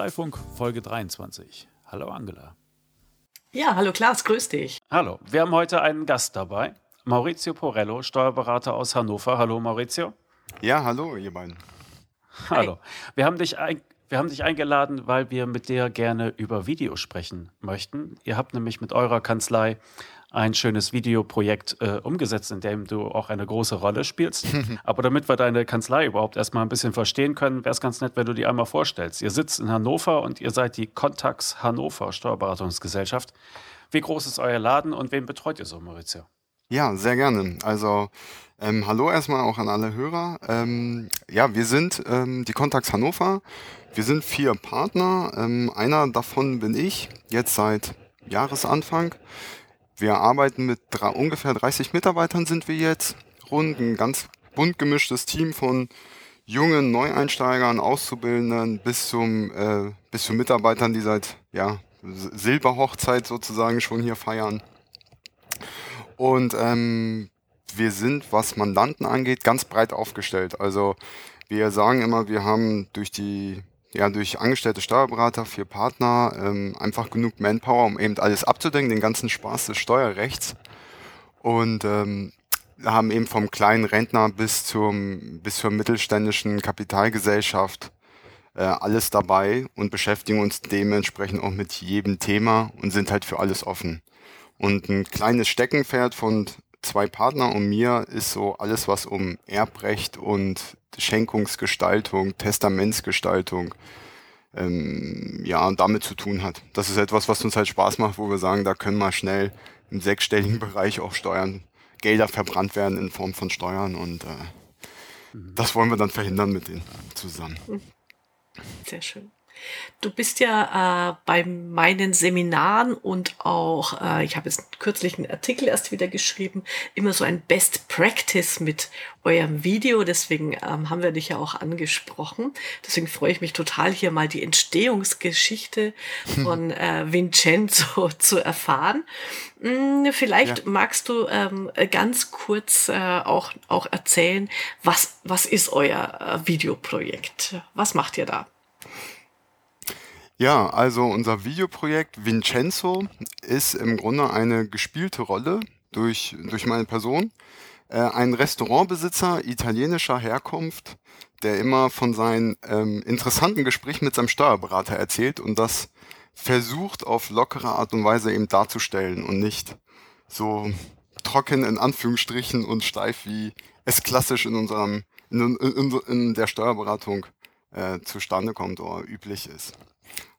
Kanzleifunk Folge 23. Hallo Angela. Ja, hallo Klaas, grüß dich. Hallo, wir haben heute einen Gast dabei. Maurizio Porello, Steuerberater aus Hannover. Hallo Maurizio. Ja, hallo ihr beiden. Hallo. Wir haben dich ein wir haben dich eingeladen, weil wir mit dir gerne über Video sprechen möchten. Ihr habt nämlich mit eurer Kanzlei ein schönes Videoprojekt äh, umgesetzt, in dem du auch eine große Rolle spielst. Aber damit wir deine Kanzlei überhaupt erstmal ein bisschen verstehen können, wäre es ganz nett, wenn du die einmal vorstellst. Ihr sitzt in Hannover und ihr seid die Contax Hannover Steuerberatungsgesellschaft. Wie groß ist euer Laden und wen betreut ihr so, Maurizio? Ja, sehr gerne. Also ähm, hallo erstmal auch an alle Hörer. Ähm, ja, wir sind ähm, die Contax Hannover. Wir sind vier Partner. Ähm, einer davon bin ich, jetzt seit Jahresanfang. Wir arbeiten mit drei, ungefähr 30 Mitarbeitern sind wir jetzt. Rund ein ganz bunt gemischtes Team von jungen Neueinsteigern, Auszubildenden bis zum äh, bis zu Mitarbeitern, die seit ja, Silberhochzeit sozusagen schon hier feiern. Und ähm, wir sind, was Mandanten angeht, ganz breit aufgestellt. Also wir sagen immer, wir haben durch die ja, durch angestellte Steuerberater, vier Partner, ähm, einfach genug Manpower, um eben alles abzudenken, den ganzen Spaß des Steuerrechts. Und ähm, haben eben vom kleinen Rentner bis zum bis zur mittelständischen Kapitalgesellschaft äh, alles dabei und beschäftigen uns dementsprechend auch mit jedem Thema und sind halt für alles offen. Und ein kleines Steckenpferd von zwei Partner und mir ist so alles, was um Erbrecht und Schenkungsgestaltung, Testamentsgestaltung, ähm, ja, damit zu tun hat. Das ist etwas, was uns halt Spaß macht, wo wir sagen, da können mal schnell im sechsstelligen Bereich auch Steuern, Gelder verbrannt werden in Form von Steuern und äh, mhm. das wollen wir dann verhindern mit denen zusammen. Sehr schön. Du bist ja äh, bei meinen Seminaren und auch, äh, ich habe jetzt kürzlich einen Artikel erst wieder geschrieben, immer so ein Best Practice mit eurem Video. Deswegen ähm, haben wir dich ja auch angesprochen. Deswegen freue ich mich total, hier mal die Entstehungsgeschichte von äh, Vincenzo zu erfahren. Hm, vielleicht ja. magst du ähm, ganz kurz äh, auch, auch erzählen, was, was ist euer äh, Videoprojekt? Was macht ihr da? Ja, also unser Videoprojekt Vincenzo ist im Grunde eine gespielte Rolle durch, durch meine Person. Äh, ein Restaurantbesitzer italienischer Herkunft, der immer von seinen ähm, interessanten Gesprächen mit seinem Steuerberater erzählt und das versucht auf lockere Art und Weise eben darzustellen und nicht so trocken in Anführungsstrichen und steif, wie es klassisch in unserem in, in, in der Steuerberatung äh, zustande kommt oder üblich ist.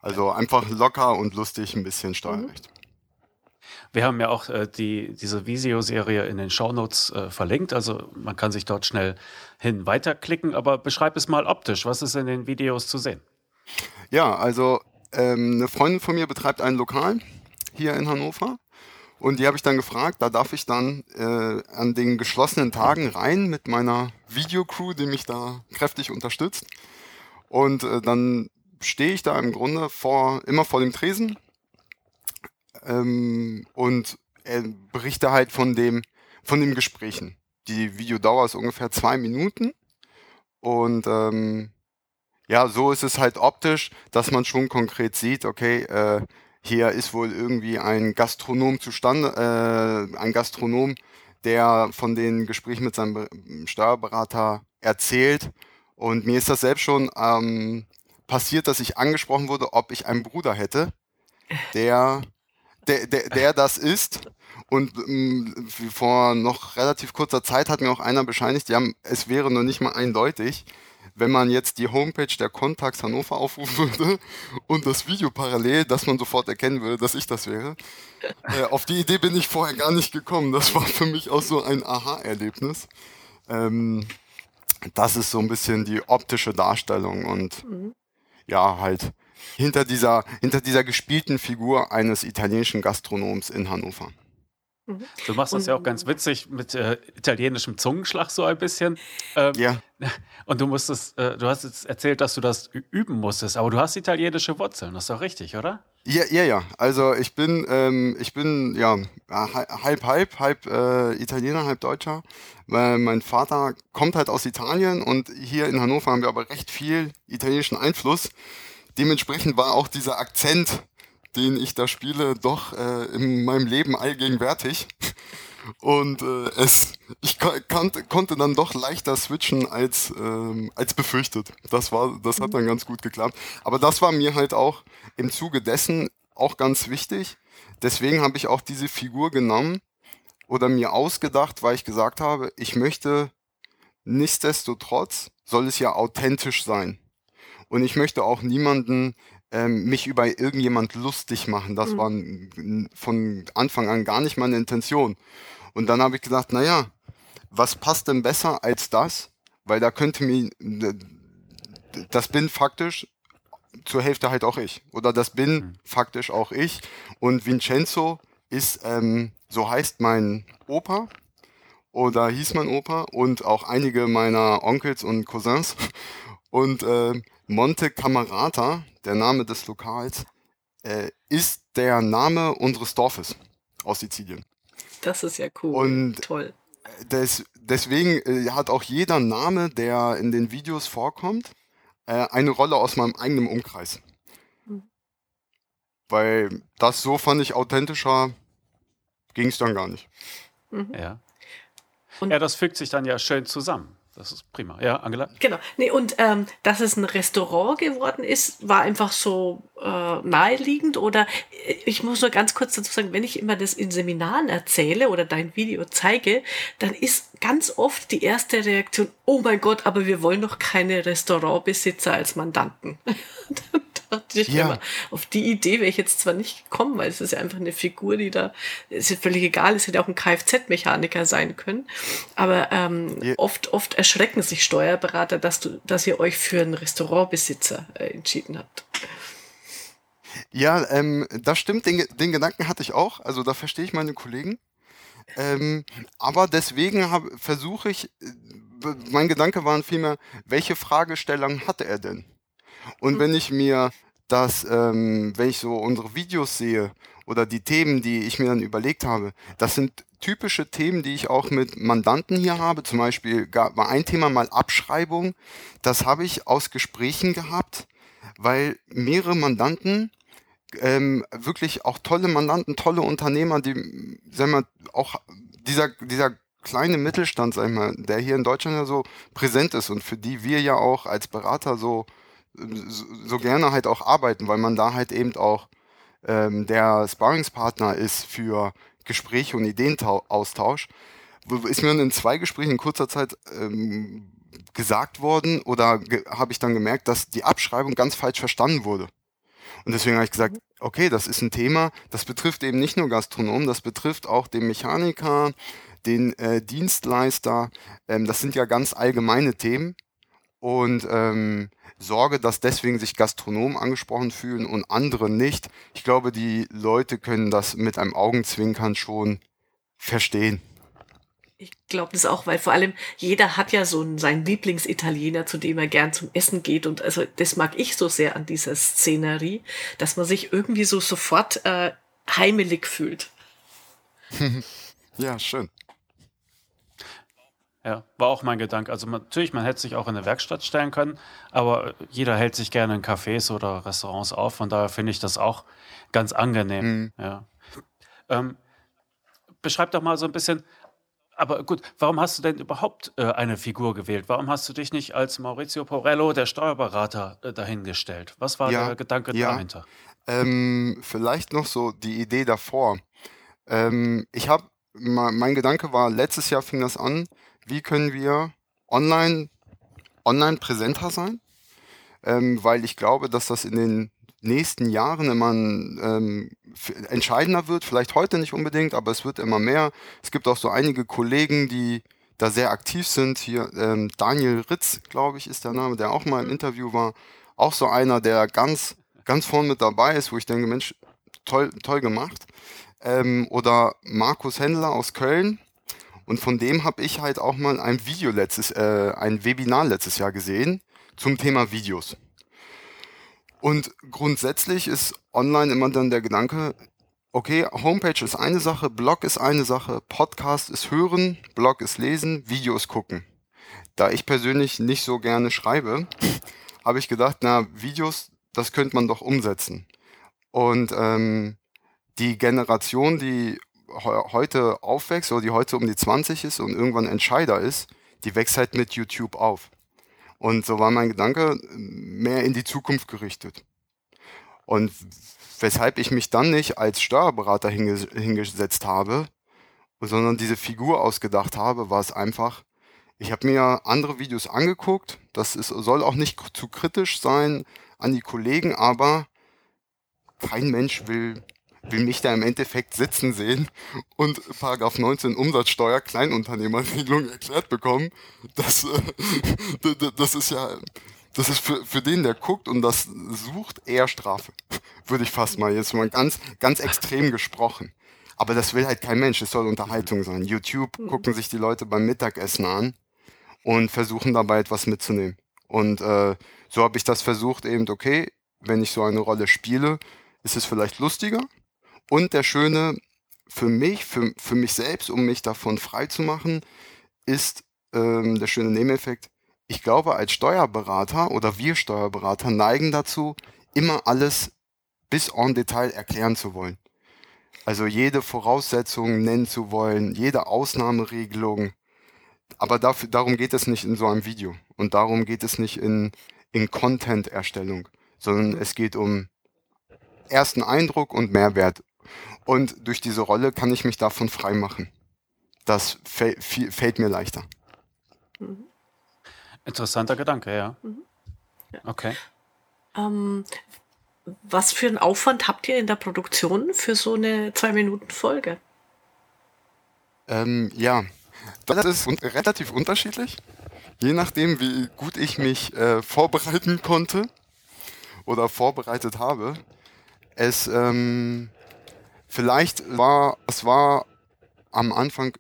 Also einfach locker und lustig ein bisschen Steuerrecht. Wir haben ja auch äh, die, diese Visio-Serie in den Shownotes äh, verlinkt, also man kann sich dort schnell hin weiterklicken, aber beschreib es mal optisch, was ist in den Videos zu sehen? Ja, also ähm, eine Freundin von mir betreibt ein Lokal hier in Hannover und die habe ich dann gefragt, da darf ich dann äh, an den geschlossenen Tagen rein mit meiner Videocrew, die mich da kräftig unterstützt. Und äh, dann stehe ich da im Grunde vor, immer vor dem Tresen ähm, und äh, berichte halt von dem, von den Gesprächen. Die Videodauer ist ungefähr zwei Minuten und ähm, ja, so ist es halt optisch, dass man schon konkret sieht, okay, äh, hier ist wohl irgendwie ein Gastronom zustande, äh, ein Gastronom, der von den Gesprächen mit seinem Steuerberater erzählt. Und mir ist das selbst schon ähm, passiert, dass ich angesprochen wurde, ob ich einen Bruder hätte, der, der, der, der das ist. Und ähm, vor noch relativ kurzer Zeit hat mir auch einer bescheinigt, ja, es wäre noch nicht mal eindeutig, wenn man jetzt die Homepage der Kontax Hannover aufrufen würde und das Video parallel, dass man sofort erkennen würde, dass ich das wäre. Äh, auf die Idee bin ich vorher gar nicht gekommen. Das war für mich auch so ein Aha-Erlebnis. Ähm, das ist so ein bisschen die optische Darstellung und mhm ja, halt hinter dieser, hinter dieser gespielten Figur eines italienischen Gastronoms in Hannover. Mhm. Du machst das ja auch ganz witzig mit äh, italienischem Zungenschlag so ein bisschen. Ähm, ja. Und du musstest, äh, du hast jetzt erzählt, dass du das üben musstest, aber du hast italienische Wurzeln, das ist doch richtig, oder? Ja, ja, ja. Also ich bin, ähm, ich bin ja halb, halb, halb äh, Italiener, halb Deutscher. Weil mein Vater kommt halt aus Italien und hier in Hannover haben wir aber recht viel italienischen Einfluss. dementsprechend war auch dieser Akzent, den ich da spiele, doch äh, in meinem Leben allgegenwärtig. Und äh, es, ich konnte, konnte dann doch leichter switchen als, ähm, als befürchtet. Das war, das hat dann ganz gut geklappt. Aber das war mir halt auch im Zuge dessen auch ganz wichtig. Deswegen habe ich auch diese Figur genommen oder mir ausgedacht, weil ich gesagt habe, ich möchte nichtsdestotrotz soll es ja authentisch sein. Und ich möchte auch niemanden ähm, mich über irgendjemand lustig machen. Das mhm. war von Anfang an gar nicht meine Intention. Und dann habe ich gedacht, naja, was passt denn besser als das? Weil da könnte mir, das bin faktisch zur Hälfte halt auch ich. Oder das bin mhm. faktisch auch ich. Und Vincenzo ist, ähm, so heißt mein Opa. Oder hieß mein Opa und auch einige meiner Onkels und Cousins. Und äh, Monte Camerata, der Name des Lokals, äh, ist der Name unseres Dorfes aus Sizilien. Das ist ja cool. Und Toll. Des, deswegen äh, hat auch jeder Name, der in den Videos vorkommt, äh, eine Rolle aus meinem eigenen Umkreis. Mhm. Weil das so fand ich authentischer, ging es dann gar nicht. Mhm. Ja. Und ja, das fügt sich dann ja schön zusammen. Das ist prima. Ja, Angela? Genau. Nee, und ähm, dass es ein Restaurant geworden ist, war einfach so äh, naheliegend. Oder äh, ich muss nur ganz kurz dazu sagen, wenn ich immer das in Seminaren erzähle oder dein Video zeige, dann ist ganz oft die erste Reaktion, oh mein Gott, aber wir wollen doch keine Restaurantbesitzer als Mandanten. dachte ich ja. immer, auf die Idee wäre ich jetzt zwar nicht gekommen, weil es ist ja einfach eine Figur, die da, ist ja völlig egal, es hätte auch ein Kfz-Mechaniker sein können. Aber ähm, ja. oft, oft erschrecken sich Steuerberater, dass du, dass ihr euch für einen Restaurantbesitzer äh, entschieden habt. Ja, ähm, das stimmt, den, den Gedanken hatte ich auch. Also da verstehe ich meine Kollegen. Ähm, aber deswegen versuche ich, äh, mein Gedanke war vielmehr, welche Fragestellung hatte er denn? Und wenn ich mir das, ähm, wenn ich so unsere Videos sehe oder die Themen, die ich mir dann überlegt habe, das sind typische Themen, die ich auch mit Mandanten hier habe. Zum Beispiel war ein Thema mal Abschreibung. Das habe ich aus Gesprächen gehabt, weil mehrere Mandanten, ähm, wirklich auch tolle Mandanten, tolle Unternehmer, die, sagen wir, auch dieser, dieser kleine Mittelstand, sag ich mal, der hier in Deutschland ja so präsent ist und für die wir ja auch als Berater so so, gerne halt auch arbeiten, weil man da halt eben auch ähm, der Sparringspartner ist für Gespräche und Ideenaustausch. Ist mir in zwei Gesprächen in kurzer Zeit ähm, gesagt worden oder ge habe ich dann gemerkt, dass die Abschreibung ganz falsch verstanden wurde. Und deswegen habe ich gesagt, okay, das ist ein Thema, das betrifft eben nicht nur Gastronomen, das betrifft auch den Mechaniker, den äh, Dienstleister. Ähm, das sind ja ganz allgemeine Themen. Und ähm, Sorge, dass deswegen sich Gastronomen angesprochen fühlen und andere nicht. Ich glaube, die Leute können das mit einem Augenzwinkern schon verstehen. Ich glaube das auch, weil vor allem jeder hat ja so einen, seinen Lieblingsitaliener, zu dem er gern zum Essen geht. Und also das mag ich so sehr an dieser Szenerie, dass man sich irgendwie so sofort äh, heimelig fühlt. ja, schön. Ja, war auch mein Gedanke. Also man, natürlich, man hätte sich auch in eine Werkstatt stellen können, aber jeder hält sich gerne in Cafés oder Restaurants auf. Von daher finde ich das auch ganz angenehm. Mhm. Ja. Ähm, beschreib doch mal so ein bisschen, aber gut, warum hast du denn überhaupt äh, eine Figur gewählt? Warum hast du dich nicht als Maurizio Porello, der Steuerberater, äh, dahingestellt? Was war ja, der Gedanke ja. dahinter? Ähm, vielleicht noch so die Idee davor. Ähm, ich habe, mein Gedanke war, letztes Jahr fing das an, wie können wir online, online präsenter sein, ähm, weil ich glaube, dass das in den nächsten Jahren immer ähm, entscheidender wird. Vielleicht heute nicht unbedingt, aber es wird immer mehr. Es gibt auch so einige Kollegen, die da sehr aktiv sind. Hier ähm, Daniel Ritz, glaube ich, ist der Name, der auch mal im Interview war. Auch so einer, der ganz, ganz vorne mit dabei ist, wo ich denke, Mensch, toll, toll gemacht. Ähm, oder Markus Händler aus Köln, und von dem habe ich halt auch mal ein Video letztes, äh, ein Webinar letztes Jahr gesehen zum Thema Videos. Und grundsätzlich ist online immer dann der Gedanke, okay, Homepage ist eine Sache, Blog ist eine Sache, Podcast ist hören, Blog ist lesen, Video ist gucken. Da ich persönlich nicht so gerne schreibe, habe ich gedacht, na, Videos, das könnte man doch umsetzen. Und ähm, die Generation, die heute aufwächst oder die heute um die 20 ist und irgendwann Entscheider ist, die wächst halt mit YouTube auf. Und so war mein Gedanke mehr in die Zukunft gerichtet. Und weshalb ich mich dann nicht als Steuerberater hinge hingesetzt habe, sondern diese Figur ausgedacht habe, war es einfach, ich habe mir andere Videos angeguckt, das ist, soll auch nicht zu kritisch sein an die Kollegen, aber kein Mensch will will mich da im Endeffekt sitzen sehen und Paragraph 19 Umsatzsteuer Kleinunternehmerregelung erklärt bekommen. Das, äh, das ist ja, das ist für, für den, der guckt und das sucht, eher Strafe. Würde ich fast mal jetzt mal ganz, ganz extrem gesprochen. Aber das will halt kein Mensch. Es soll Unterhaltung sein. YouTube gucken sich die Leute beim Mittagessen an und versuchen dabei etwas mitzunehmen. Und äh, so habe ich das versucht, eben, okay, wenn ich so eine Rolle spiele, ist es vielleicht lustiger, und der schöne, für mich, für, für mich selbst, um mich davon frei zu machen, ist ähm, der schöne Nebeneffekt. Ich glaube, als Steuerberater oder wir Steuerberater neigen dazu, immer alles bis en Detail erklären zu wollen. Also jede Voraussetzung nennen zu wollen, jede Ausnahmeregelung. Aber dafür, darum geht es nicht in so einem Video. Und darum geht es nicht in, in Content-Erstellung, sondern es geht um ersten Eindruck und Mehrwert. Und durch diese Rolle kann ich mich davon frei machen. Das fällt mir leichter. Mhm. Interessanter Gedanke, ja. Mhm. ja. Okay. Ähm, was für einen Aufwand habt ihr in der Produktion für so eine Zwei-Minuten-Folge? Ähm, ja, das ist un relativ unterschiedlich. Je nachdem, wie gut ich mich äh, vorbereiten konnte oder vorbereitet habe. Es ähm, Vielleicht war, es war am Anfang,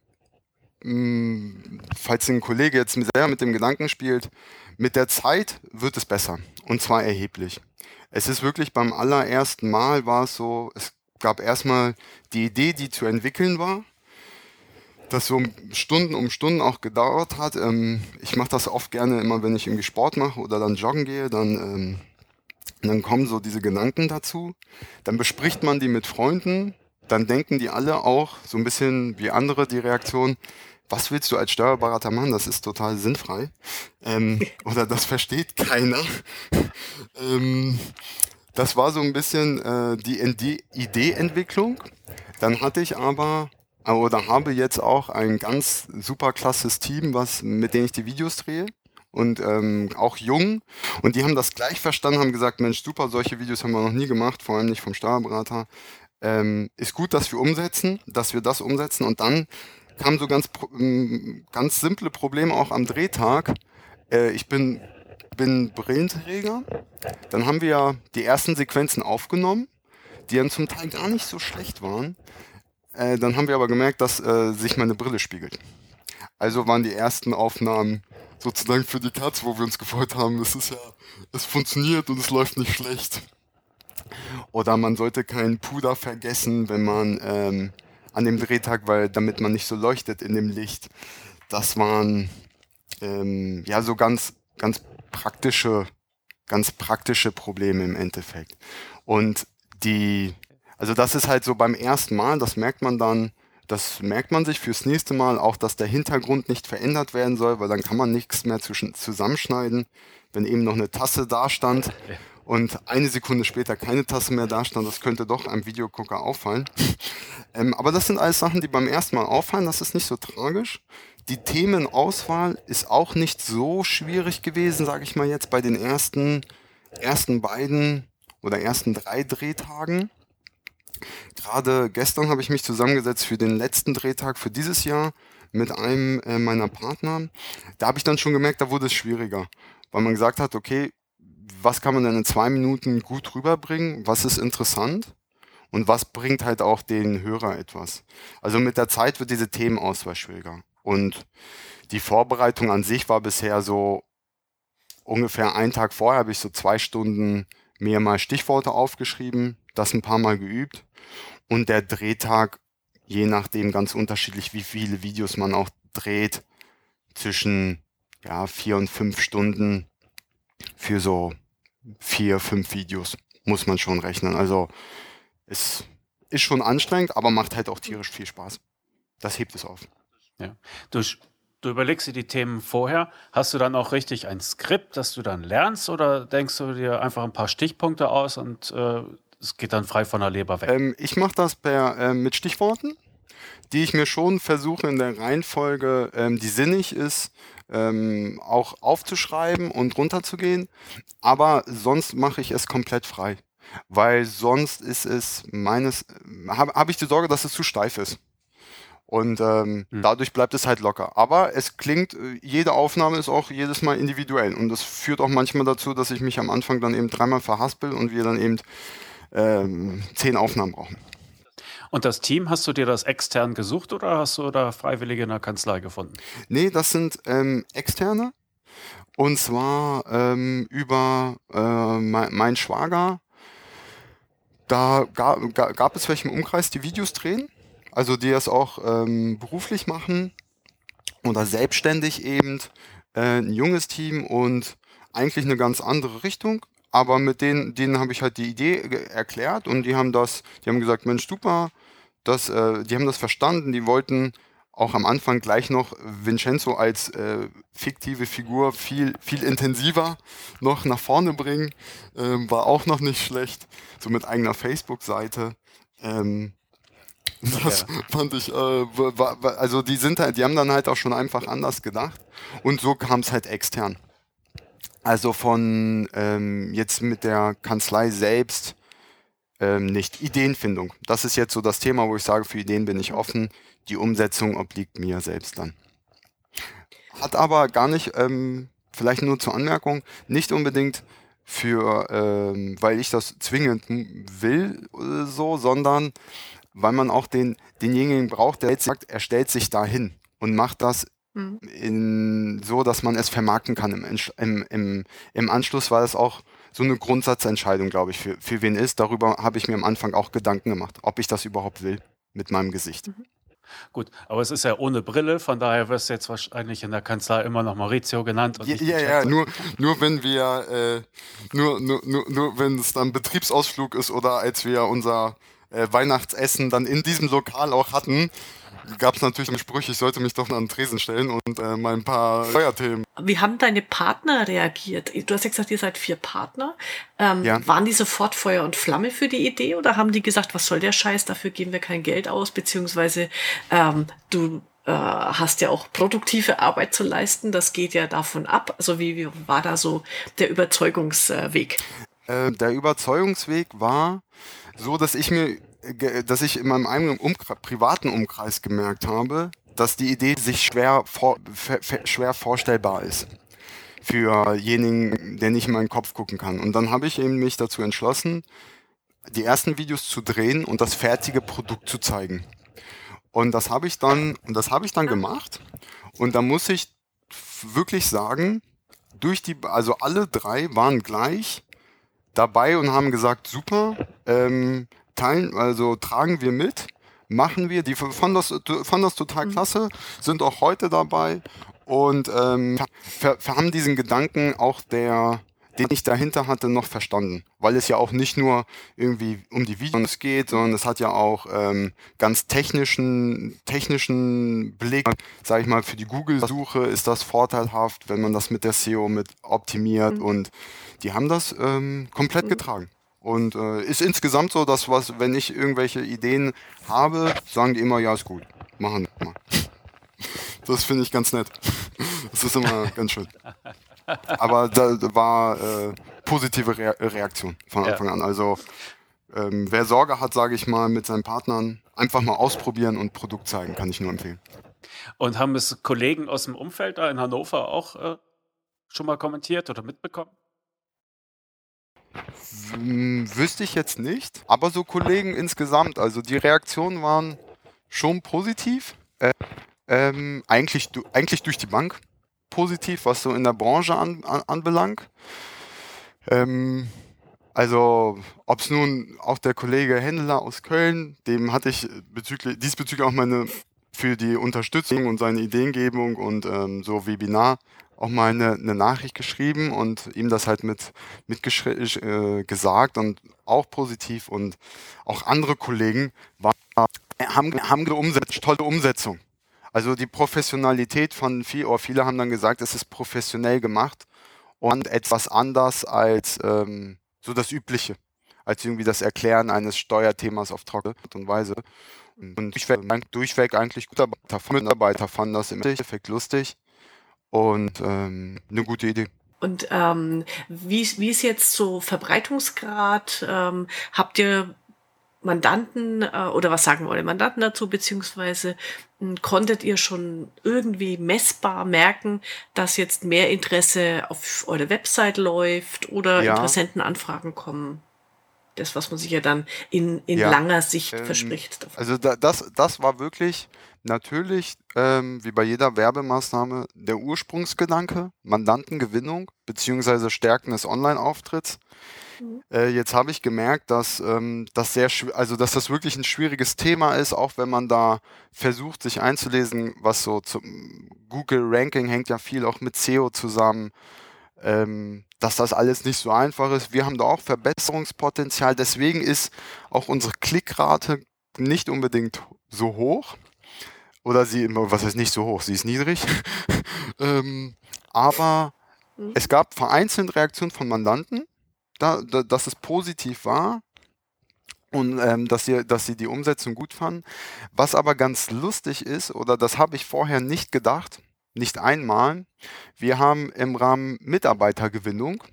mh, hm, falls ein Kollege jetzt sehr mit dem Gedanken spielt, mit der Zeit wird es besser. Und zwar erheblich. Es ist wirklich beim allerersten Mal war es so, es gab erstmal die Idee, die zu entwickeln war, das so Stunden um Stunden auch gedauert hat. Ähm, ich mache das oft gerne immer, wenn ich irgendwie Sport mache oder dann joggen gehe, dann ähm, dann kommen so diese Gedanken dazu. Dann bespricht man die mit Freunden dann denken die alle auch so ein bisschen wie andere die Reaktion, was willst du als Steuerberater machen? Das ist total sinnfrei. Ähm, oder das versteht keiner. ähm, das war so ein bisschen äh, die Ideeentwicklung. Dann hatte ich aber äh, oder habe jetzt auch ein ganz super klasses Team, was, mit dem ich die Videos drehe und ähm, auch jung. Und die haben das gleich verstanden, haben gesagt, Mensch, super, solche Videos haben wir noch nie gemacht, vor allem nicht vom Steuerberater ähm, ist gut, dass wir umsetzen, dass wir das umsetzen. Und dann kam so ganz, ganz simple Probleme auch am Drehtag. Äh, ich bin, bin Brillenträger. Dann haben wir ja die ersten Sequenzen aufgenommen, die dann zum Teil gar nicht so schlecht waren. Äh, dann haben wir aber gemerkt, dass äh, sich meine Brille spiegelt. Also waren die ersten Aufnahmen sozusagen für die Katz, wo wir uns gefreut haben. Es ist ja, es funktioniert und es läuft nicht schlecht. Oder man sollte kein Puder vergessen, wenn man ähm, an dem Drehtag, weil damit man nicht so leuchtet in dem Licht. Das waren ähm, ja so ganz, ganz praktische, ganz praktische Probleme im Endeffekt. Und die, also das ist halt so beim ersten Mal, das merkt man dann, das merkt man sich fürs nächste Mal auch, dass der Hintergrund nicht verändert werden soll, weil dann kann man nichts mehr zusammenschneiden. Wenn eben noch eine Tasse da stand, und eine Sekunde später keine Tasse mehr da stand, das könnte doch einem Videogucker auffallen. ähm, aber das sind alles Sachen, die beim ersten Mal auffallen, das ist nicht so tragisch. Die Themenauswahl ist auch nicht so schwierig gewesen, sage ich mal jetzt, bei den ersten, ersten beiden oder ersten drei Drehtagen. Gerade gestern habe ich mich zusammengesetzt für den letzten Drehtag für dieses Jahr mit einem äh, meiner Partner. Da habe ich dann schon gemerkt, da wurde es schwieriger, weil man gesagt hat, okay, was kann man denn in zwei Minuten gut rüberbringen? Was ist interessant? Und was bringt halt auch den Hörer etwas? Also mit der Zeit wird diese Themenauswahl schwieriger. Und die Vorbereitung an sich war bisher so ungefähr einen Tag vorher habe ich so zwei Stunden mir mal Stichworte aufgeschrieben, das ein paar Mal geübt. Und der Drehtag, je nachdem ganz unterschiedlich, wie viele Videos man auch dreht, zwischen ja, vier und fünf Stunden für so vier, fünf Videos, muss man schon rechnen. Also es ist schon anstrengend, aber macht halt auch tierisch viel Spaß. Das hebt es auf. Ja. Du, du überlegst dir die Themen vorher. Hast du dann auch richtig ein Skript, das du dann lernst oder denkst du dir einfach ein paar Stichpunkte aus und äh, es geht dann frei von der Leber weg? Ähm, ich mache das per, äh, mit Stichworten, die ich mir schon versuche in der Reihenfolge, ähm, die sinnig ist, ähm, auch aufzuschreiben und runterzugehen. Aber sonst mache ich es komplett frei. Weil sonst ist es meines, habe hab ich die Sorge, dass es zu steif ist. Und ähm, hm. dadurch bleibt es halt locker. Aber es klingt, äh, jede Aufnahme ist auch jedes Mal individuell. Und das führt auch manchmal dazu, dass ich mich am Anfang dann eben dreimal verhaspel und wir dann eben ähm, zehn Aufnahmen brauchen. Und das Team, hast du dir das extern gesucht oder hast du da Freiwillige in der Kanzlei gefunden? Nee, das sind ähm, externe. Und zwar ähm, über äh, mein, mein, Schwager. Da gab, gab es welche im Umkreis, die Videos drehen. Also die das auch ähm, beruflich machen oder selbstständig eben. Äh, ein junges Team und eigentlich eine ganz andere Richtung. Aber mit denen, denen habe ich halt die Idee erklärt und die haben das, die haben gesagt, Mensch, super, das, äh, die haben das verstanden, die wollten auch am Anfang gleich noch Vincenzo als äh, fiktive Figur viel, viel intensiver noch nach vorne bringen. Ähm, war auch noch nicht schlecht. So mit eigener Facebook-Seite. Ähm, das ja. fand ich, äh, war, also die sind halt, die haben dann halt auch schon einfach anders gedacht. Und so kam es halt extern. Also von ähm, jetzt mit der Kanzlei selbst ähm, nicht. Ideenfindung. Das ist jetzt so das Thema, wo ich sage, für Ideen bin ich offen. Die Umsetzung obliegt mir selbst dann. Hat aber gar nicht, ähm, vielleicht nur zur Anmerkung, nicht unbedingt für, ähm, weil ich das zwingend will, äh, so, sondern weil man auch den, denjenigen braucht, der sagt, er stellt sich dahin und macht das mhm. in, so, dass man es vermarkten kann im, im, im, im Anschluss, weil es auch so eine Grundsatzentscheidung, glaube ich, für, für wen ist. Darüber habe ich mir am Anfang auch Gedanken gemacht, ob ich das überhaupt will mit meinem Gesicht. Mhm. Gut, aber es ist ja ohne Brille, von daher wirst du jetzt wahrscheinlich in der Kanzlei immer noch Maurizio genannt. ja, ja, ja, nur, nur wenn wir, äh, nur, nur, nur, nur wenn es dann Betriebsausflug ist oder als wir unser äh, Weihnachtsessen dann in diesem Lokal auch hatten, gab es natürlich einen Spruch, ich sollte mich doch an den Tresen stellen und äh, mal ein paar Feuerthemen. Wie haben deine Partner reagiert? Du hast ja gesagt, ihr seid vier Partner. Ähm, ja. Waren die sofort Feuer und Flamme für die Idee oder haben die gesagt, was soll der Scheiß, dafür geben wir kein Geld aus, beziehungsweise ähm, du äh, hast ja auch produktive Arbeit zu leisten, das geht ja davon ab. Also wie, wie war da so der Überzeugungsweg? Äh, der Überzeugungsweg war so, dass ich mir dass ich in meinem eigenen Umkreis, privaten Umkreis gemerkt habe, dass die Idee sich schwer, vor, schwer vorstellbar ist für jenigen, der nicht in meinen Kopf gucken kann. Und dann habe ich eben mich dazu entschlossen, die ersten Videos zu drehen und das fertige Produkt zu zeigen. Und das habe ich dann, und das habe ich dann gemacht. Und da muss ich wirklich sagen, durch die, also alle drei waren gleich dabei und haben gesagt, super, ähm, teilen, also tragen wir mit, machen wir. Die fanden das, fanden das total mhm. klasse, sind auch heute dabei und ähm, haben diesen Gedanken auch der den ich dahinter hatte, noch verstanden. Weil es ja auch nicht nur irgendwie um die Videos geht, sondern es hat ja auch ähm, ganz technischen, technischen Blick. Sag ich mal, für die Google-Suche ist das vorteilhaft, wenn man das mit der SEO mit optimiert mhm. und die haben das ähm, komplett mhm. getragen. Und äh, ist insgesamt so, dass was, wenn ich irgendwelche Ideen habe, sagen die immer, ja, ist gut, machen wir mal. Das finde ich ganz nett. Das ist immer ganz schön. Aber da war äh, positive Re Reaktion von Anfang ja. an. Also ähm, wer Sorge hat, sage ich mal, mit seinen Partnern einfach mal ausprobieren und Produkt zeigen, kann ich nur empfehlen. Und haben es Kollegen aus dem Umfeld da in Hannover auch äh, schon mal kommentiert oder mitbekommen? Wüsste ich jetzt nicht. Aber so Kollegen insgesamt, also die Reaktionen waren schon positiv. Äh, ähm, eigentlich, eigentlich durch die Bank positiv, was so in der Branche an, an, anbelangt. Ähm, also, ob es nun auch der Kollege Händler aus Köln, dem hatte ich bezüglich, diesbezüglich auch meine für die Unterstützung und seine Ideengebung und ähm, so Webinar auch mal eine, eine, Nachricht geschrieben und ihm das halt mit, mit äh, gesagt und auch positiv und auch andere Kollegen war, haben, haben eine tolle Umsetzung. Also die Professionalität von viel, oder viele haben dann gesagt, es ist professionell gemacht und etwas anders als ähm, so das Übliche, als irgendwie das Erklären eines Steuerthemas auf trockene Art und Weise. Und durchweg, durchweg eigentlich guter Mitarbeiter fanden das im Endeffekt lustig und ähm, eine gute Idee. Und ähm, wie, wie ist jetzt so Verbreitungsgrad? Ähm, habt ihr Mandanten äh, oder was sagen eure Mandanten dazu, beziehungsweise mh, hm, konntet ihr schon irgendwie messbar merken, dass jetzt mehr Interesse auf eure Website läuft oder ja. Interessentenanfragen kommen? Das, was man sich ja dann in, in ja. langer Sicht ähm, verspricht. Davon. Also da, das, das war wirklich natürlich, ähm, wie bei jeder Werbemaßnahme, der Ursprungsgedanke, Mandantengewinnung beziehungsweise Stärken des Online-Auftritts. Mhm. Äh, jetzt habe ich gemerkt, dass, ähm, das sehr, also dass das wirklich ein schwieriges Thema ist, auch wenn man da versucht, sich einzulesen, was so zum Google Ranking hängt ja viel auch mit SEO zusammen. Ähm, dass das alles nicht so einfach ist. Wir haben da auch Verbesserungspotenzial. Deswegen ist auch unsere Klickrate nicht unbedingt so hoch. Oder sie, was heißt nicht so hoch, sie ist niedrig. ähm, aber mhm. es gab vereinzelt Reaktionen von Mandanten, da, da, dass es positiv war und ähm, dass, sie, dass sie die Umsetzung gut fanden. Was aber ganz lustig ist, oder das habe ich vorher nicht gedacht, nicht einmal, wir haben im Rahmen Mitarbeitergewinnung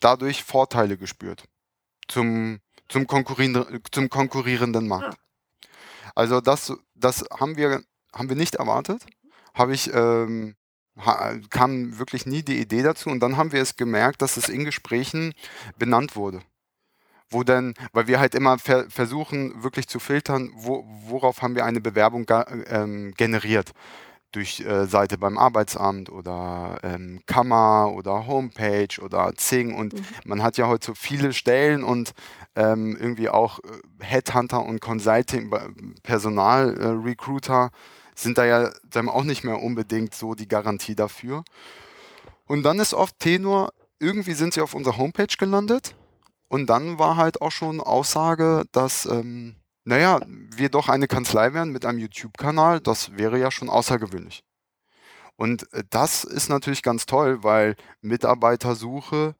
dadurch Vorteile gespürt zum, zum, konkurrierenden, zum konkurrierenden Markt. Also das, das haben, wir, haben wir nicht erwartet. Habe ich ähm, kam wirklich nie die Idee dazu und dann haben wir es gemerkt, dass es in Gesprächen benannt wurde. Wo denn, weil wir halt immer ver versuchen, wirklich zu filtern, wo, worauf haben wir eine Bewerbung ähm, generiert. Durch äh, Seite beim Arbeitsamt oder ähm, Kammer oder Homepage oder Zing und mhm. man hat ja heute so viele Stellen und ähm, irgendwie auch äh, Headhunter und Consulting, Personal, äh, sind da ja dann auch nicht mehr unbedingt so die Garantie dafür. Und dann ist oft Tenor, irgendwie sind sie auf unserer Homepage gelandet. Und dann war halt auch schon Aussage, dass, ähm, naja, wir doch eine Kanzlei wären mit einem YouTube-Kanal. Das wäre ja schon außergewöhnlich. Und äh, das ist natürlich ganz toll, weil Mitarbeitersuche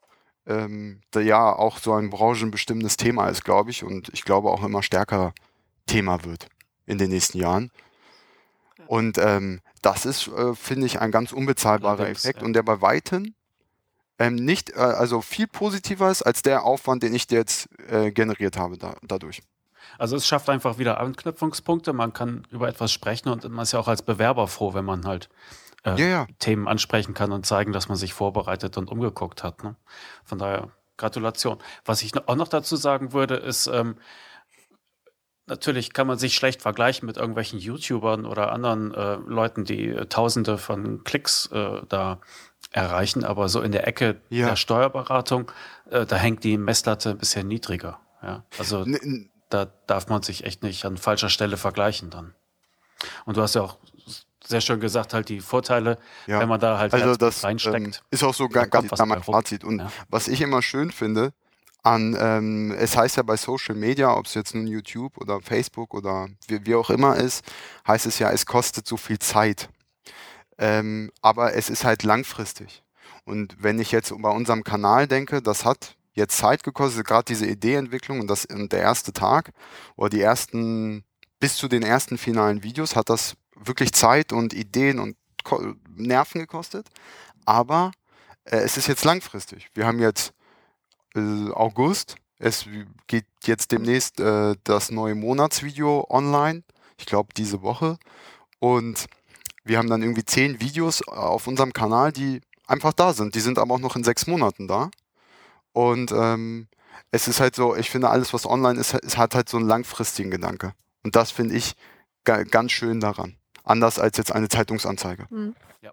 ähm, ja auch so ein branchenbestimmendes Thema ist, glaube ich. Und ich glaube auch immer stärker Thema wird in den nächsten Jahren. Und ähm, das ist, äh, finde ich, ein ganz unbezahlbarer Allerdings, Effekt ja. und der bei Weitem ähm, nicht, äh, also viel positiver ist als der Aufwand, den ich jetzt äh, generiert habe da, dadurch. Also es schafft einfach wieder Anknüpfungspunkte, man kann über etwas sprechen und man ist ja auch als Bewerber froh, wenn man halt äh, ja, ja. Themen ansprechen kann und zeigen, dass man sich vorbereitet und umgeguckt hat. Ne? Von daher Gratulation. Was ich auch noch dazu sagen würde, ist, ähm, Natürlich kann man sich schlecht vergleichen mit irgendwelchen YouTubern oder anderen äh, Leuten, die äh, Tausende von Klicks äh, da erreichen, aber so in der Ecke ja. der Steuerberatung, äh, da hängt die Messlatte ein bisschen niedriger. Ja? Also N da darf man sich echt nicht an falscher Stelle vergleichen dann. Und du hast ja auch sehr schön gesagt, halt die Vorteile, ja. wenn man da halt also das, reinsteckt. Ähm, ist auch so ganz mein Fazit. Und ja. was ich immer schön finde, an, ähm, es heißt ja bei Social Media, ob es jetzt nun YouTube oder Facebook oder wie, wie, auch immer ist, heißt es ja, es kostet so viel Zeit. Ähm, aber es ist halt langfristig. Und wenn ich jetzt bei unserem Kanal denke, das hat jetzt Zeit gekostet, gerade diese Ideeentwicklung und, das, und der erste Tag oder die ersten, bis zu den ersten finalen Videos hat das wirklich Zeit und Ideen und Nerven gekostet. Aber äh, es ist jetzt langfristig. Wir haben jetzt äh, August. Es geht jetzt demnächst äh, das neue Monatsvideo online. Ich glaube diese Woche. Und wir haben dann irgendwie zehn Videos auf unserem Kanal, die einfach da sind. Die sind aber auch noch in sechs Monaten da. Und ähm, es ist halt so, ich finde, alles, was online ist, es hat halt so einen langfristigen Gedanke. Und das finde ich ganz schön daran. Anders als jetzt eine Zeitungsanzeige. Mhm. Ja.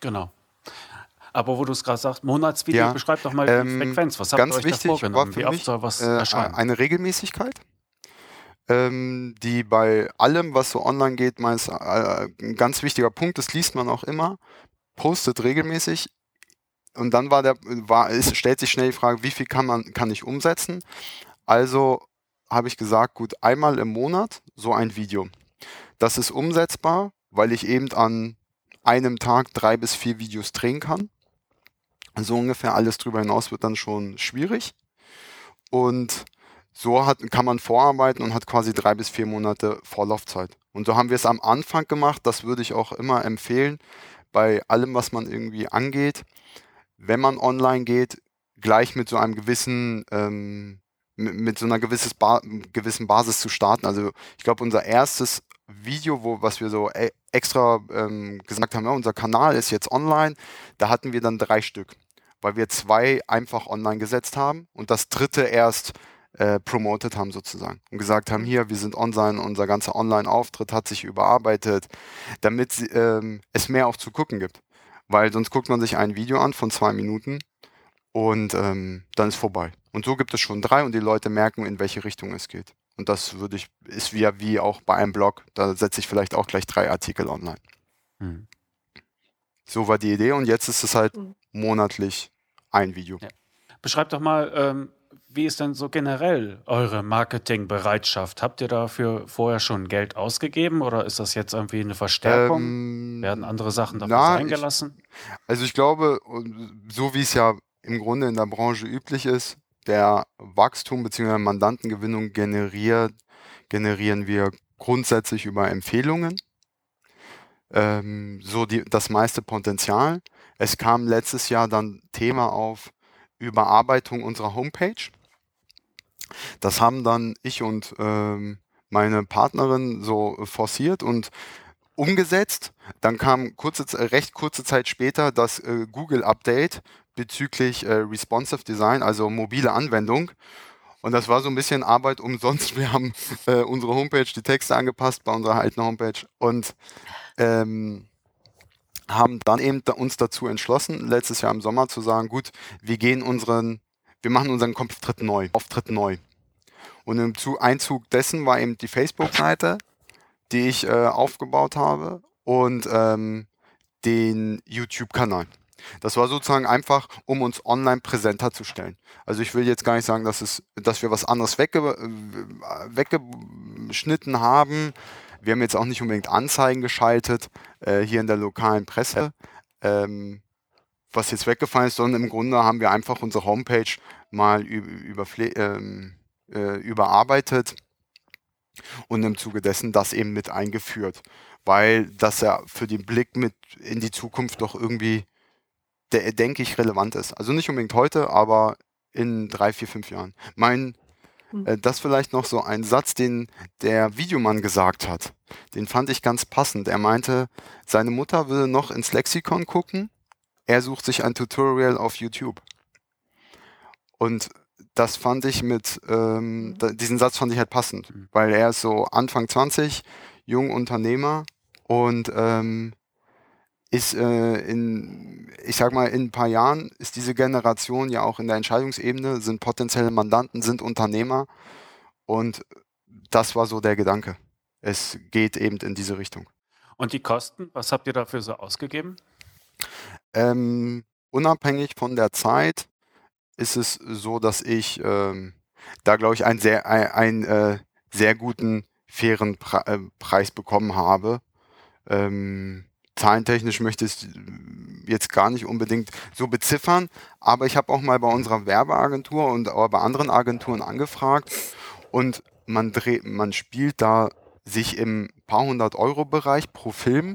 Genau. Aber wo du es gerade sagst, Monatsvideo, Ja, beschreib doch mal die ähm, Frequenz. Was habt ihr ganz euch da wichtig war vorgenommen? Wie oft mich soll was äh, erscheinen? eine Regelmäßigkeit, ähm, die bei allem, was so online geht, meist äh, ein ganz wichtiger Punkt, das liest man auch immer, postet regelmäßig. Und dann war der, war, es stellt sich schnell die Frage, wie viel kann man, kann ich umsetzen? Also habe ich gesagt, gut, einmal im Monat so ein Video. Das ist umsetzbar, weil ich eben an einem Tag drei bis vier Videos drehen kann. So ungefähr alles drüber hinaus wird dann schon schwierig. Und so hat, kann man vorarbeiten und hat quasi drei bis vier Monate Vorlaufzeit. Und so haben wir es am Anfang gemacht. Das würde ich auch immer empfehlen bei allem, was man irgendwie angeht. Wenn man online geht, gleich mit so einem gewissen, ähm, mit, mit so einer gewisses ba gewissen Basis zu starten. Also ich glaube, unser erstes Video, wo, was wir so e extra ähm, gesagt haben, ja, unser Kanal ist jetzt online, da hatten wir dann drei Stück, weil wir zwei einfach online gesetzt haben und das dritte erst äh, promoted haben sozusagen und gesagt haben, hier, wir sind online, unser ganzer Online-Auftritt hat sich überarbeitet, damit ähm, es mehr auch zu gucken gibt. Weil sonst guckt man sich ein Video an von zwei Minuten und ähm, dann ist vorbei. Und so gibt es schon drei und die Leute merken, in welche Richtung es geht. Und das würde ich, ist wie, wie auch bei einem Blog, da setze ich vielleicht auch gleich drei Artikel online. Hm. So war die Idee und jetzt ist es halt Mhm. monatlich ein Video. Ja. Beschreibt doch mal, ähm, wie ist denn so generell eure Marketingbereitschaft? Habt ihr dafür vorher schon Geld ausgegeben oder ist das jetzt irgendwie eine Verstärkung? Ähm, Werden andere Sachen dafür na, sein ich-? Also ich glaube, so wie es ja im Grunde in der Branche üblich ist, der Wachstum bzw. Mandantengewinnung generiert, generieren wir grundsätzlich über Empfehlungen. Ähm, so die, das meiste Potenzial. Es kam letztes Jahr dann Thema auf Überarbeitung unserer Homepage. Das haben dann ich und ähm, meine Partnerin so forciert und umgesetzt. Dann kam kurze, recht kurze Zeit später das äh, Google-Update bezüglich äh, Responsive Design, also mobile Anwendung. Und das war so ein bisschen Arbeit umsonst. Wir haben äh, unsere Homepage, die Texte angepasst bei unserer alten Homepage und ähm, haben dann eben uns dazu entschlossen, letztes Jahr im Sommer zu sagen, gut, wir gehen unseren, wir machen unseren Auftritt neu, Auftritt neu. Und im Zu Einzug dessen war eben die Facebook-Seite, die ich äh, aufgebaut habe und ähm, den YouTube-Kanal. Das war sozusagen einfach, um uns online präsenter zu stellen. Also ich will jetzt gar nicht sagen, dass, es, dass wir was anderes wegge äh, weggeschnitten haben. Wir haben jetzt auch nicht unbedingt Anzeigen geschaltet äh, hier in der lokalen Presse, ähm, was jetzt weggefallen ist, sondern im Grunde haben wir einfach unsere Homepage mal über, ähm, äh, überarbeitet und im Zuge dessen das eben mit eingeführt, weil das ja für den Blick mit in die Zukunft doch irgendwie, de denke ich, relevant ist. Also nicht unbedingt heute, aber in drei, vier, fünf Jahren. Mein, Hm. äh, das vielleicht noch so ein Satz, den der Videomann gesagt hat. Den fand ich ganz passend. Er meinte, seine Mutter würde noch ins Lexikon gucken, er sucht sich ein Tutorial auf YouTube. Und das fand ich mit, ähm, da, diesen Satz fand ich halt passend, Mhm. weil er ist so Anfang 20, jung Unternehmer und ähm, ist äh, in, ich sag mal, in ein paar Jahren ist diese Generation ja auch in der Entscheidungsebene, sind potenzielle Mandanten, sind Unternehmer und das war so der Gedanke. Es geht eben in diese Richtung. Und die Kosten, was habt ihr dafür so ausgegeben? Ähm, unabhängig von der Zeit ist es so, dass ich ähm, da, glaube ich, einen sehr, ein, einen, äh, sehr guten, fairen Pre äh, Preis bekommen habe. Ähm, zahlentechnisch möchte ich jetzt gar nicht unbedingt so beziffern, aber ich habe auch mal bei unserer Werbeagentur und auch bei anderen Agenturen angefragt und man, dreht, man spielt da sich im paar hundert Euro Bereich pro Film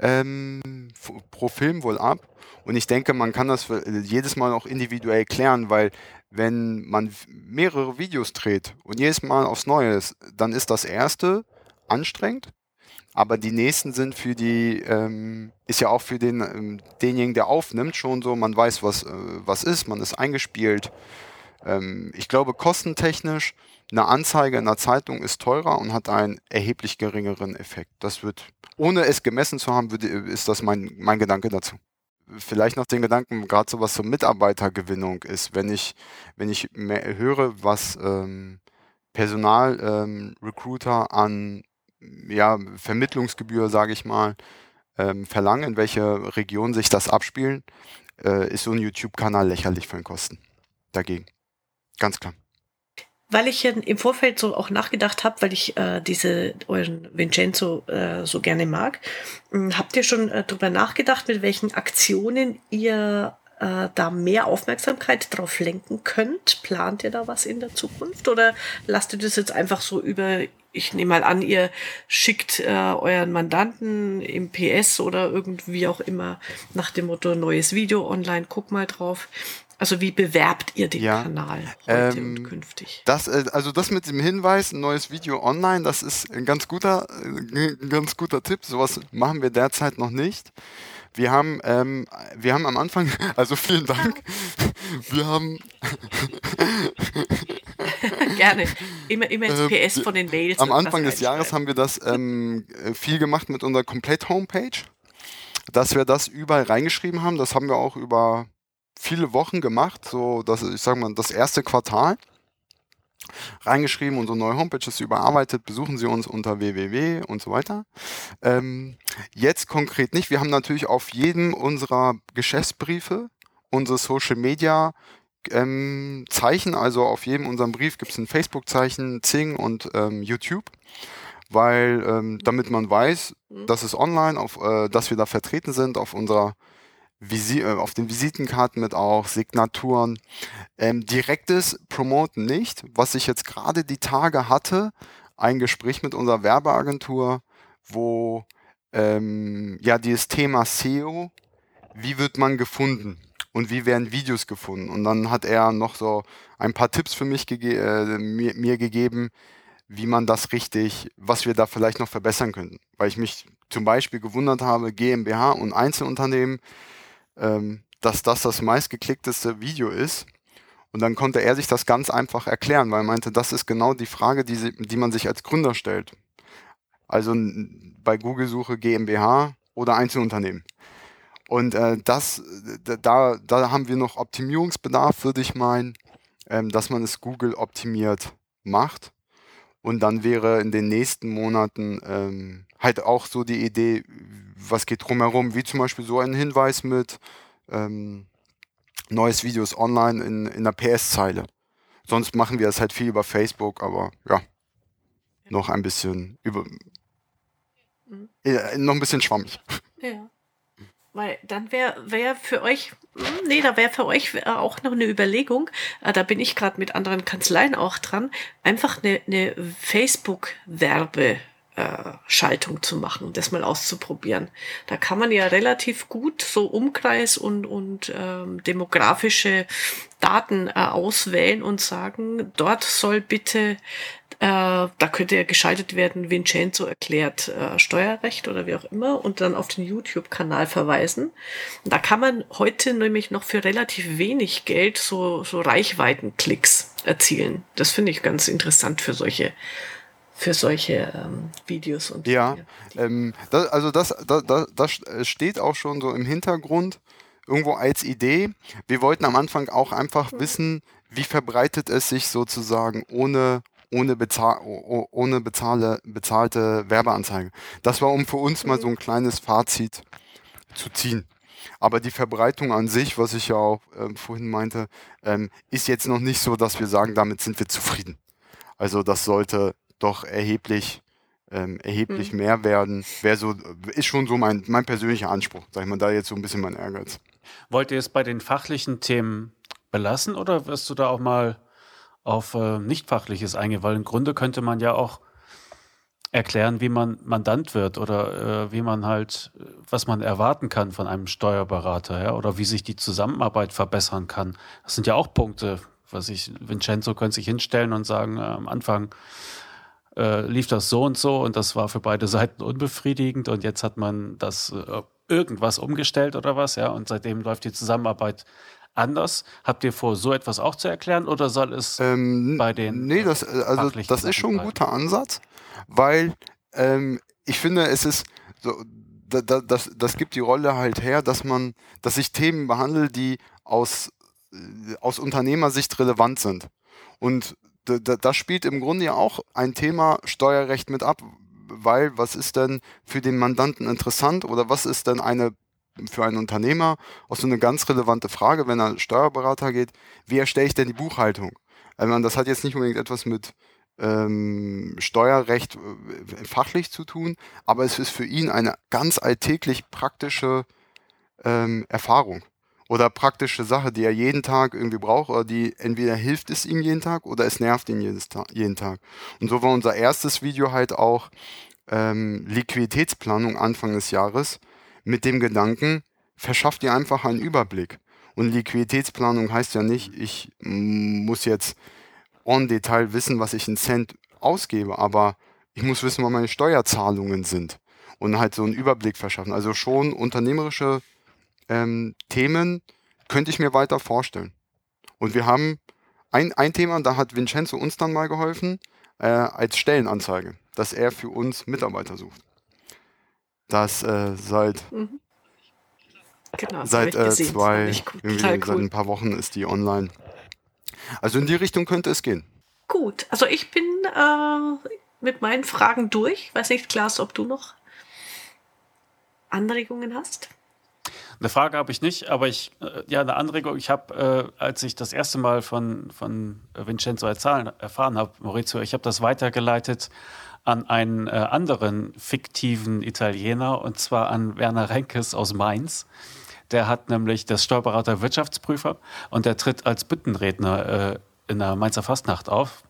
ähm, pro Film wohl ab. Und ich denke, man kann das für jedes Mal auch individuell klären, weil wenn man mehrere Videos dreht und jedes Mal aufs Neue ist, dann ist das erste anstrengend, aber die nächsten sind für die, ähm, ist ja auch für den, ähm, denjenigen, der aufnimmt, schon so, man weiß, was, äh, was ist, man ist eingespielt. Ähm, ich glaube, kostentechnisch, eine Anzeige in der Zeitung ist teurer und hat einen erheblich geringeren Effekt. Das wird, ohne es gemessen zu haben, würde, ist das mein, mein Gedanke dazu. vielleicht noch den Gedanken, gerade so was zur Mitarbeitergewinnung ist, wenn ich, wenn ich mehr höre, was ähm, Personalrecruiter ähm, an ja, Vermittlungsgebühr, sage ich mal, ähm, verlangen, in welche Region sich das abspielen, äh, ist so ein YouTube-Kanal lächerlich für den Kosten. Dagegen. Ganz klar weil ich im Vorfeld so auch nachgedacht habe, weil ich äh, diese euren Vincenzo äh, so gerne mag, hm, habt ihr schon äh, darüber nachgedacht, mit welchen Aktionen ihr äh, da mehr Aufmerksamkeit drauf lenken könnt? Plant ihr da was in der Zukunft oder lasst ihr das jetzt einfach so über ich nehme mal an, ihr schickt äh, euren Mandanten im PS oder irgendwie auch immer nach dem Motto neues Video online, guck mal drauf. Also wie bewerbt ihr den ja, Kanal heute ähm, und künftig? Das, äh, also das mit dem Hinweis, ein neues Video online, das ist ein ganz guter, äh, ein ganz guter Tipp. Sowas machen wir derzeit noch nicht. Wir haben, ähm, wir haben am Anfang, also vielen Dank. Wir haben gerne immer immer ins PS äh, von den Mails. Am Anfang des Jahres haben wir das ähm, viel gemacht mit unserer Komplett-Homepage, dass wir das überall reingeschrieben haben. Das haben wir auch über viele Wochen gemacht, so das, ich sag mal, das erste Quartal reingeschrieben, unsere neue Homepage ist überarbeitet, besuchen Sie uns unter www und so weiter. Ähm, jetzt konkret nicht. Wir haben natürlich auf jedem unserer Geschäftsbriefe unsere Social Media ähm, Zeichen, also auf jedem unserem Brief gibt es ein Facebook-Zeichen, Zing und ähm, YouTube, weil ähm, damit man weiß, mhm. dass es online, auf, äh, dass wir da vertreten sind auf unserer Visi äh, auf den Visitenkarten mit auch Signaturen. Ähm, direktes Promoten nicht. Was ich jetzt gerade die Tage hatte, ein Gespräch mit unserer Werbeagentur, wo ähm, ja dieses Thema SEO, wie wird man gefunden und wie werden Videos gefunden? Und dann hat er noch so ein paar Tipps für mich gege äh, mir, mir gegeben, wie man das richtig, was wir da vielleicht noch verbessern könnten. Weil ich mich zum Beispiel gewundert habe, GmbH und Einzelunternehmen, ähm, dass das das meistgeklickteste Video ist. Und dann konnte er sich das ganz einfach erklären, weil er meinte, das ist genau die Frage, die, sie, die man sich als Gründer stellt. Also bei Google-Suche GmbH oder Einzelunternehmen. Und äh, das, da, da haben wir noch Optimierungsbedarf, würde ich meinen, ähm, dass man es Google optimiert macht. Und dann wäre in den nächsten Monaten ähm, halt auch so die Idee, was geht drumherum, wie zum Beispiel so ein Hinweis mit ähm, neues Videos online in, in der PS-Zeile. Sonst machen wir es halt viel über Facebook, aber ja, noch ein bisschen über, mhm. äh, noch ein bisschen schwammig. Ja. Weil dann wäre wär für euch, hm, nee, da wäre für euch auch noch eine Überlegung, äh, da bin ich gerade mit anderen Kanzleien auch dran, einfach eine, eine Facebook-Werbe- Schaltung zu machen, das mal auszuprobieren. Da kann man ja relativ gut so Umkreis und, und ähm, demografische Daten äh, auswählen und sagen, dort soll bitte, äh, da könnte ja geschaltet werden, Vincenzo erklärt äh, Steuerrecht oder wie auch immer und dann auf den YouTube-Kanal verweisen. Da kann man heute nämlich noch für relativ wenig Geld so, so Reichweitenklicks erzielen. Das finde ich ganz interessant für solche für solche ähm, Videos und ja, ähm, das, also das, das, das steht auch schon so im Hintergrund irgendwo als Idee. Wir wollten am Anfang auch einfach mhm. wissen, wie verbreitet es sich sozusagen ohne ohne, bezahl ohne bezahle, bezahlte Werbeanzeige. Das war, um für uns mal so ein kleines Fazit zu ziehen. Aber die Verbreitung an sich, was ich ja auch äh, vorhin meinte, ähm, ist jetzt noch nicht so, dass wir sagen, damit sind wir zufrieden. Also das sollte doch erheblich, ähm, erheblich mhm. mehr werden. Wäre so, ist schon so mein, mein persönlicher Anspruch, sag ich mal, da jetzt so ein bisschen mein Ehrgeiz. Wollt ihr es bei den fachlichen Themen belassen oder wirst du da auch mal auf äh, nicht-fachliches eingehen? Weil im Grunde könnte man ja auch erklären, wie man Mandant wird oder äh, wie man halt, was man erwarten kann von einem Steuerberater, ja, oder wie sich die Zusammenarbeit verbessern kann. Das sind ja auch Punkte, was ich, Vincenzo könnte sich hinstellen und sagen, äh, am Anfang äh, lief das so und so und das war für beide Seiten unbefriedigend und jetzt hat man das äh, irgendwas umgestellt oder was, ja, und seitdem läuft die Zusammenarbeit anders. Habt ihr vor, so etwas auch zu erklären oder soll es ähm, bei den Nee, das, äh, also, das ist schon ein guter Ansatz, weil ähm, ich finde, es ist so, da, da, das, das gibt die Rolle halt her, dass man, dass ich Themen behandle, die aus, äh, aus Unternehmersicht relevant sind. Und das spielt im Grunde ja auch ein Thema Steuerrecht mit ab, weil was ist denn für den Mandanten interessant oder was ist denn eine für einen Unternehmer auch so eine ganz relevante Frage, wenn er Steuerberater geht, wie erstelle ich denn die Buchhaltung? Also das hat jetzt nicht unbedingt etwas mit ähm, Steuerrecht äh, fachlich zu tun, aber es ist für ihn eine ganz alltäglich praktische ähm, Erfahrung oder praktische Sache, die er jeden Tag irgendwie braucht oder die entweder hilft es ihm jeden Tag oder es nervt ihn jedes Ta jeden Tag. Und so war unser erstes Video halt auch ähm, Liquiditätsplanung Anfang des Jahres mit dem Gedanken, verschafft dir einfach einen Überblick. Und Liquiditätsplanung heißt ja nicht, ich muss jetzt en Detail wissen, was ich in Cent ausgebe, aber ich muss wissen, was meine Steuerzahlungen sind und halt so einen Überblick verschaffen. Also schon unternehmerische ähm, Themen könnte ich mir weiter vorstellen. Und wir haben ein, ein Thema, da hat Vincenzo uns dann mal geholfen, äh, als Stellenanzeige, dass er für uns Mitarbeiter sucht. Das äh, seit, mhm. genau, seit äh, zwei, seit ein paar Wochen ist die online. Also in die Richtung könnte es gehen. Gut, also ich bin äh, mit meinen Fragen durch. Weiß nicht, Klaas, ob du noch Anregungen hast? Eine Frage habe ich nicht, aber ich, äh, ja, eine Anregung. Ich habe, äh, als ich das erste Mal von, von Vincenzo Erzahlen erfahren habe, Maurizio, ich habe das weitergeleitet an einen äh, anderen fiktiven Italiener und zwar an Werner Renkes aus Mainz. Der hat nämlich das Steuerberater Wirtschaftsprüfer und der tritt als Büttenredner äh, in der Mainzer Fastnacht auf.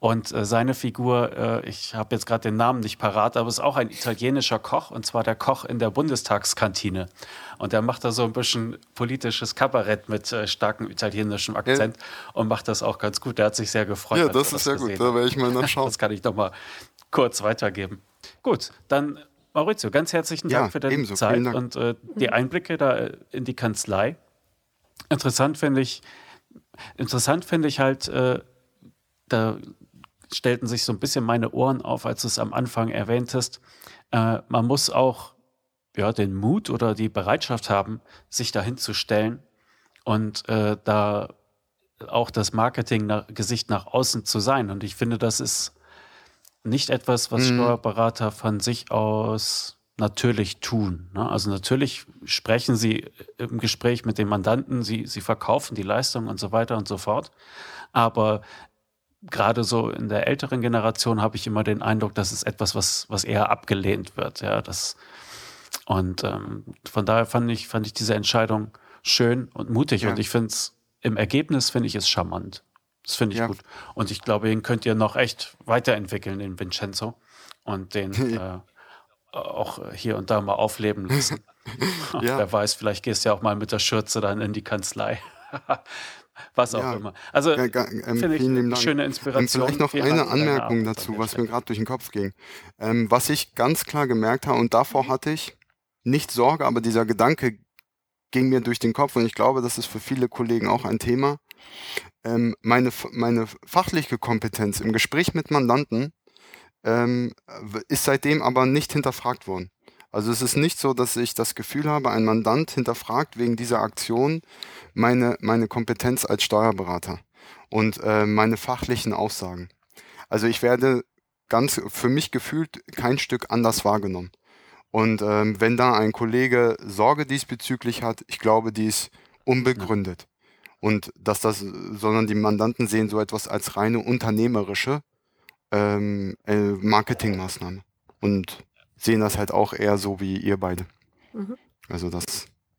Und äh, seine Figur, äh, ich habe jetzt gerade den Namen nicht parat, aber ist auch ein italienischer Koch und zwar der Koch in der Bundestagskantine. Und der macht da so ein bisschen politisches Kabarett mit äh, starkem italienischem Akzent ja. und macht das auch ganz gut. Der hat sich sehr gefreut. Ja, das ist sehr gut. Da werde ich mal nachschauen. das kann ich noch mal kurz weitergeben. Gut, dann Maurizio, ganz herzlichen Dank ja, für deine ebenso, Zeit und äh, die Einblicke da äh, in die Kanzlei. Interessant finde ich, interessant finde ich halt, äh, da stellten sich so ein bisschen meine Ohren auf, als du es am Anfang erwähntest. Äh, man muss auch ja, den Mut oder die Bereitschaft haben, sich dahin zu stellen und äh, da auch das Marketing-Gesicht nach außen zu sein. Und ich finde, das ist nicht etwas, was mhm. Steuerberater von sich aus natürlich tun. Ne? Also natürlich sprechen sie im Gespräch mit dem Mandanten, sie, sie verkaufen die Leistung und so weiter und so fort. Aber gerade so in der älteren Generation habe ich immer den Eindruck, das ist etwas, was, was eher abgelehnt wird. Ja, das, und ähm, von daher fand ich, fand ich diese Entscheidung schön und mutig. Ja. Und ich finde es im Ergebnis finde ich es charmant. Das finde ich ja. gut. Und ich glaube, den könnt ihr noch echt weiterentwickeln, den Vincenzo. Und den äh, auch hier und da mal aufleben lassen. ja. Wer weiß, vielleicht gehst du ja auch mal mit der Schürze dann in die Kanzlei. was auch ja, immer. Also ja, ähm, finde ich eine schöne Inspiration. Vielleicht noch eine Anmerkung dazu, was mir gerade durch den Kopf ging. Ähm, was ich ganz klar gemerkt habe, und davor hatte ich nicht Sorge, aber dieser Gedanke ging mir durch den Kopf und ich glaube, das ist für viele Kollegen auch ein Thema. Ähm, meine, meine fachliche Kompetenz im Gespräch mit Mandanten ähm, ist seitdem aber nicht hinterfragt worden. Also es ist nicht so, dass ich das Gefühl habe, ein Mandant hinterfragt wegen dieser Aktion meine, meine Kompetenz als Steuerberater und äh, meine fachlichen Aussagen. Also ich werde ganz für mich gefühlt kein Stück anders wahrgenommen. Und ähm, wenn da ein Kollege Sorge diesbezüglich hat, ich glaube, die ist unbegründet. Und dass das, sondern die Mandanten sehen so etwas als reine unternehmerische ähm, äh, Marketingmaßnahme. Und sehen das halt auch eher so wie ihr beide. Mhm. Also das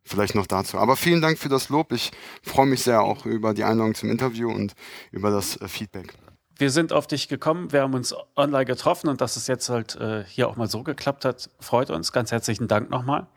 vielleicht noch dazu. Aber vielen Dank für das Lob. Ich freue mich sehr auch über die Einladung zum Interview und über das äh, Feedback. Wir sind auf dich gekommen, wir haben uns online getroffen und dass es jetzt halt äh, hier auch mal so geklappt hat, freut uns. Ganz herzlichen Dank nochmal.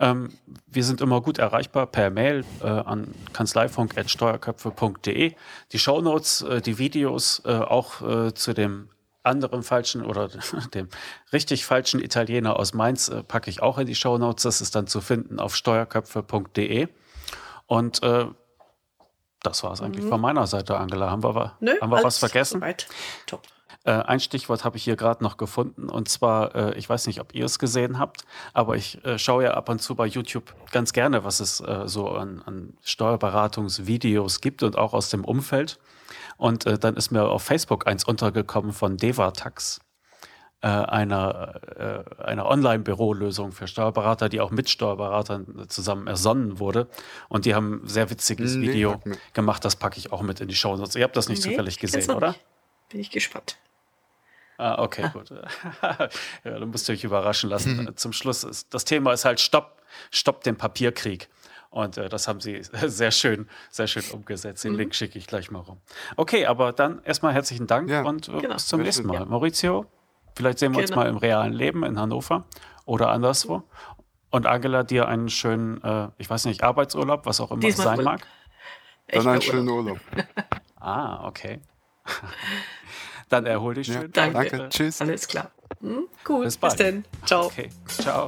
Ähm, wir sind immer gut erreichbar per Mail äh, an kanzleifunk.steuerköpfe.de. Die Shownotes, äh, die Videos äh, auch äh, zu dem anderen falschen oder dem richtig falschen Italiener aus Mainz äh, packe ich auch in die Show Notes. Das ist dann zu finden auf steuerköpfe.de. Und äh, das war es eigentlich mhm. von meiner Seite, Angela. Haben wir, Nö, haben wir was vergessen? Soweit. Top. Äh, ein Stichwort habe ich hier gerade noch gefunden und zwar, äh, ich weiß nicht, ob ihr es gesehen habt, aber ich äh, schaue ja ab und zu bei YouTube ganz gerne, was es äh, so an, an, Steuerberatungsvideos gibt und auch aus dem Umfeld. Und äh, dann ist mir auf Facebook eins untergekommen von Devatax äh, einer, äh, einer Online-Bürolösung für Steuerberater, die auch mit Steuerberatern zusammen ersonnen wurde. Und die haben ein sehr witziges nee, Video gemacht, das packe ich auch mit in die Show. Ihr habt das nicht nee, zufällig gesehen, oder? Nicht. Bin ich gespannt. Ah, okay, ah. gut. ja, dann müsst ihr euch überraschen lassen. Mhm. Zum Schluss ist das Thema ist halt Stopp, Stopp den Papierkrieg. Und äh, das haben sie sehr schön, sehr schön umgesetzt. Den mhm. Link schicke ich gleich mal rum. Okay, aber dann erstmal herzlichen Dank ja. und äh, genau. bis zum nächsten Mal. Ja. Maurizio, vielleicht sehen wir genau. uns mal im realen Leben in Hannover oder anderswo. Und Angela, dir einen schönen, äh, ich weiß nicht, Arbeitsurlaub, was auch immer es sein mag. Dann einen schönen Urlaub. ah, okay. Dann erhol dich schön. Ja, danke. danke. Tschüss. Alles klar. Hm? Gut. Bis, bald. bis dann. Ciao. Okay. Ciao.